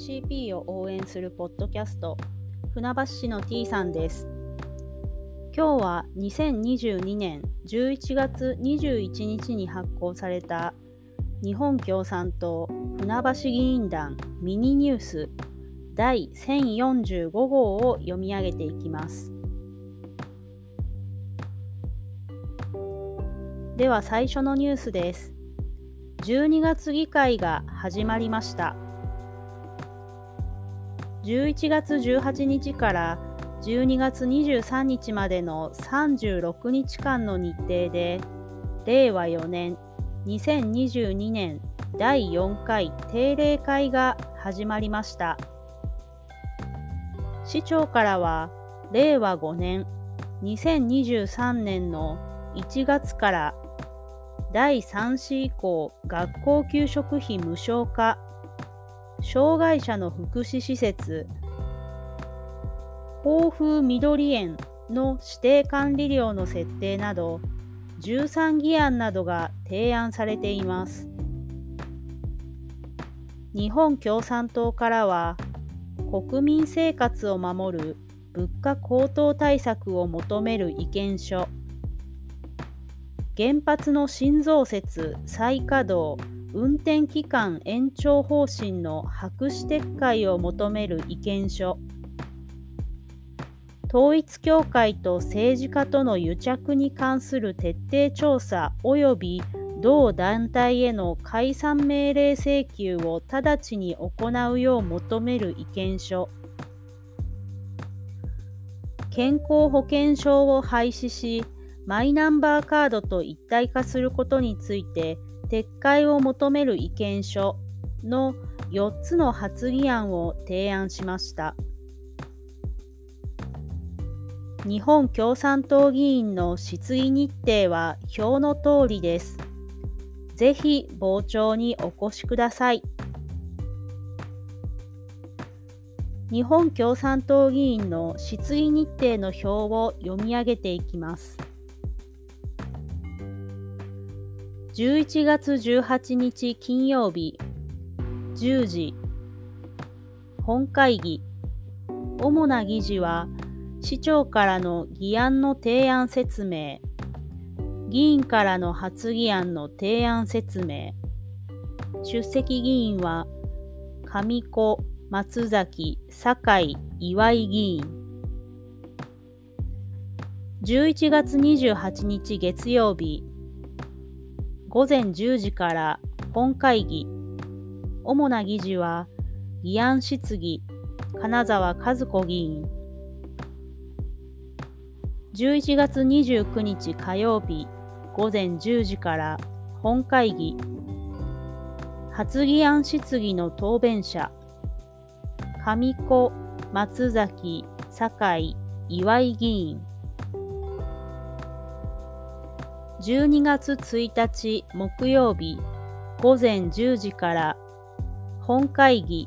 JCP を応援するポッドキャスト船橋市の T さんです。今日は2022年11月21日に発行された日本共産党船橋議員団ミニニュース第1045号を読み上げていきます。では最初のニュースです。12月議会が始まりました。11月18日から12月23日までの36日間の日程で令和4年2022年第4回定例会が始まりました。市長からは令和5年2023年の1月から第3子以降学校給食費無償化障害者の福祉施設。豊風緑園の指定管理料の設定など13議案などが提案されています。日本共産党からは国民生活を守る物価高騰対策を求める意見書。原発の新増設再稼働。運転期間延長方針の白紙撤回を求める意見書。統一教会と政治家との癒着に関する徹底調査及び同団体への解散命令請求を直ちに行うよう求める意見書。健康保険証を廃止しマイナンバーカードと一体化することについて撤回を求める意見書の4つの発議案を提案しました。日本共産党議員の質疑日程は表の通りです。ぜひ傍聴にお越しください。日本共産党議員の質疑日程の表を読み上げていきます。11月18日金曜日10時本会議。主な議事は市長からの議案の提案説明。議員からの発議案の提案説明。出席議員は上子松崎酒井岩井議員。11月28日月曜日午前10時から本会議。主な議事は議案質疑。金沢和子議員。11月29日火曜日午前10時から本会議。発議案質疑の答弁者。上子松崎酒井岩井議員。12月1日木曜日午前10時から本会議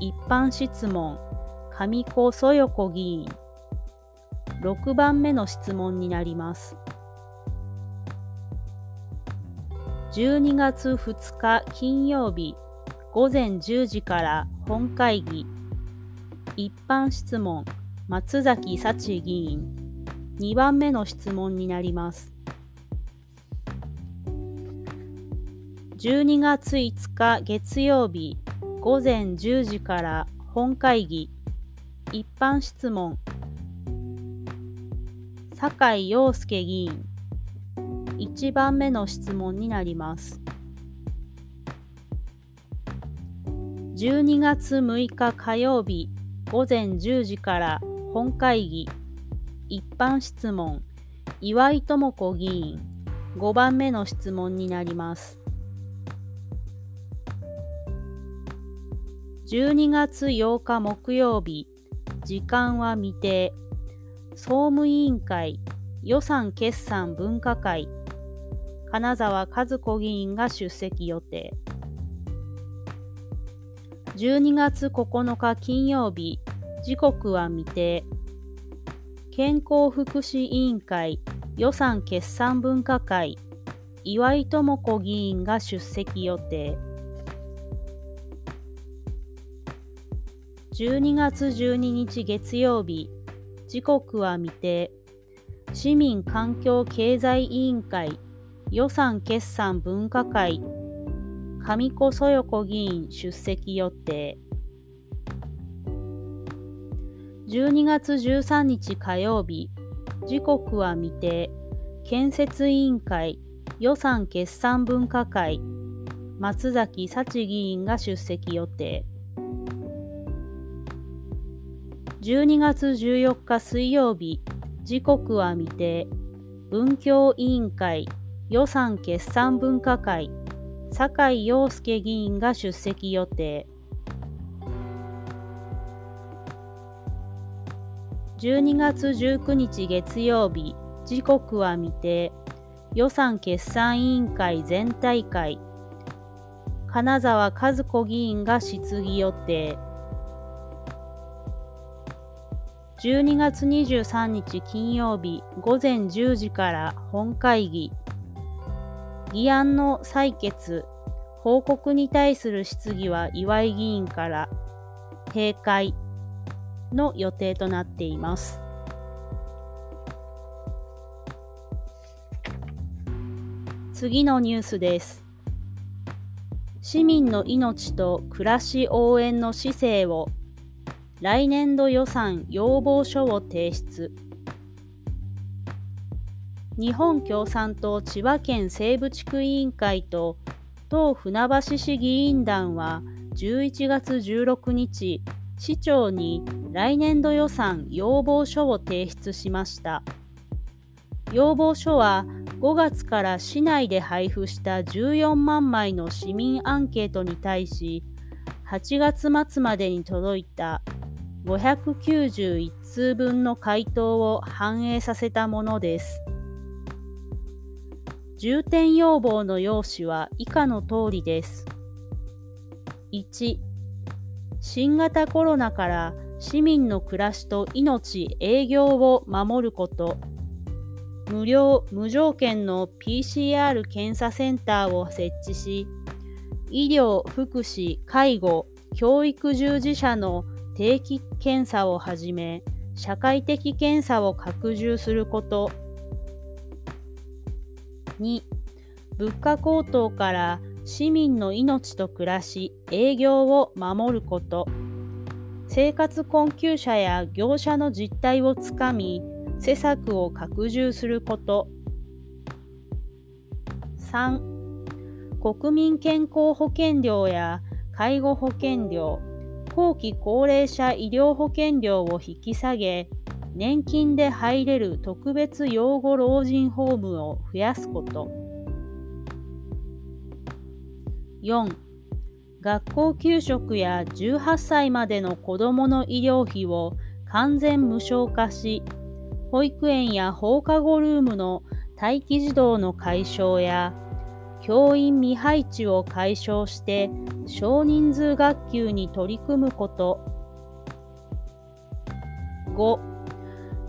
一般質問上子そよこ議員6番目の質問になります。12月2日金曜日午前10時から本会議一般質問松崎幸議員2番目の質問になります。12月5日月曜日午前10時から本会議。一般質問。酒井陽介議員。1番目の質問になります。12月6日火曜日午前10時から本会議。一般質問。岩井智子議員。5番目の質問になります。12月8日木曜日、時間は未定、総務委員会予算決算分科会、金沢和子議員が出席予定。12月9日金曜日、時刻は未定、健康福祉委員会予算決算分科会、岩井智子議員が出席予定。12月12日月曜日、時刻は未定。市民環境経済委員会。予算決算分科会。上古そよこ議員出席予定。12月13日火曜日。時刻は未定。建設委員会。予算決算分科会。松崎幸議員が出席予定。12月14日水曜日時刻は未定。文教委員会予算決算分科会酒井陽介議員が出席予定。12月19日月曜日時刻は未定。予算決算委員会全体会。金沢和子議員が質疑予定。12月23日金曜日午前10時から本会議。議案の採決報告に対する質疑は岩井議員から閉会の予定となっています。次のニュースです。市民の命と暮らし応援の姿勢を来年度予算要望書を提出。日本共産党千葉県西部地区委員会と党船橋市議員団は11月16日市長に来年度予算要望書を提出しました。要望書は5月から市内で配布した14万枚の市民アンケートに対し8月末までに届いた591通分の回答を反映させたものです。重点要望の用紙は以下の通りです。1、新型コロナから市民の暮らしと命、営業を守ること。無料、無条件の PCR 検査センターを設置し、医療、福祉、介護、教育従事者の定期検査をはじめ、社会的検査を拡充すること。2、物価高騰から市民の命と暮らし、営業を守ること。生活困窮者や業者の実態をつかみ、施策を拡充すること。3. 国民健康保険料や介護保険料、後期高齢者医療保険料を引き下げ、年金で入れる特別養護老人ホームを増やすこと。4. 学校給食や18歳までの子どもの医療費を完全無償化し、保育園や放課後ルームの待機児童の解消や教員未配置を解消して少人数学級に取り組むこと。5.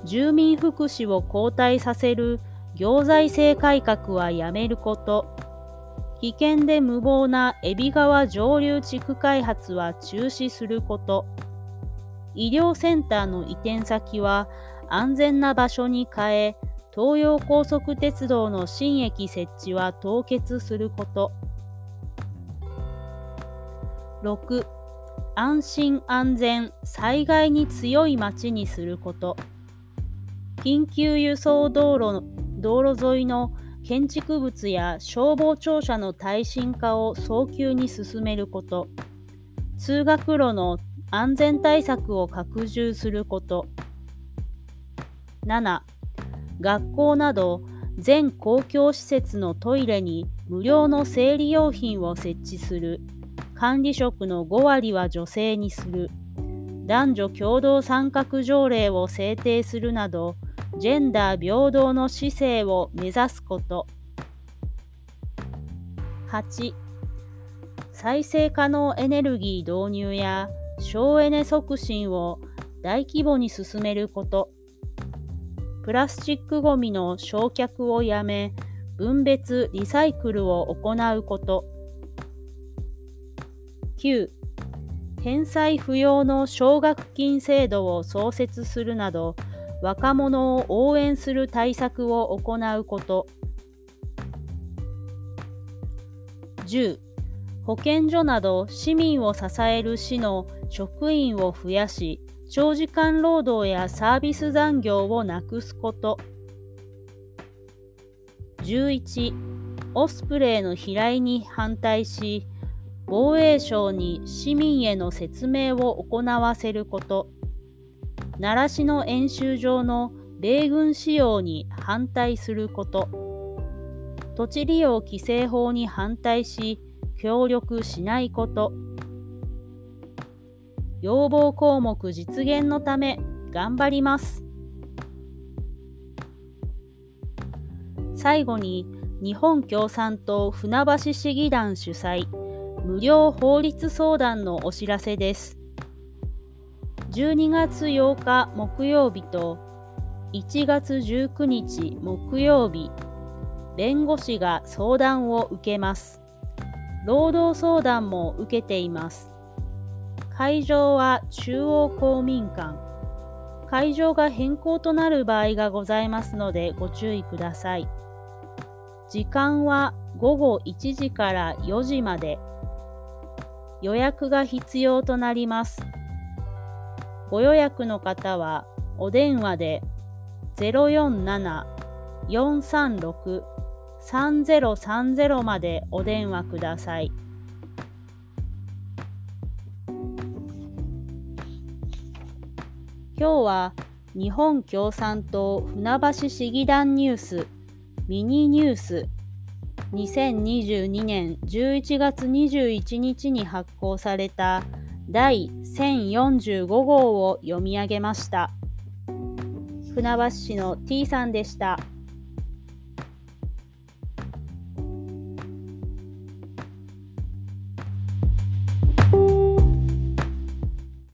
住民福祉を後退させる行財政改革はやめること。危険で無謀な海老川上流地区開発は中止すること。医療センターの移転先は安全な場所に変え、東洋高速鉄道の新駅設置は凍結すること。6. 安心安全、災害に強い街にすること。緊急輸送道路道路沿いの建築物や消防庁舎の耐震化を早急に進めること。通学路の安全対策を拡充すること。7. 学校など全公共施設のトイレに無料の生理用品を設置する。管理職の5割は女性にする。男女共同参画条例を制定するなど、ジェンダー平等の姿勢を目指すこと。8. 再生可能エネルギー導入や省エネ促進を大規模に進めること。プラスチックごみの焼却をやめ、分別・リサイクルを行うこと。9. 返済不要の奨学金制度を創設するなど、若者を応援する対策を行うこと。10保健所など市民を支える市の職員を増やし、長時間労働やサービス残業をなくすこと。11. オスプレイの飛来に反対し、防衛省に市民への説明を行わせること。奈良市の演習場の米軍使用に反対すること。土地利用規制法に反対し、協力しないこと。要望項目実現のため頑張ります。最後に日本共産党船橋市議団主催無料法律相談のお知らせです。12月8日木曜日と1月19日木曜日、弁護士が相談を受けます。労働相談も受けています。会場は中央公民館。会場が変更となる場合がございますのでご注意ください。時間は午後1時から4時まで。予約が必要となります。ご予約の方はお電話で047-436-3030までお電話ください。今日は日本共産党船橋市議団ニュースミニニュース2022年11月21日に発行された第1045号を読み上げました。船橋市の T さんでした。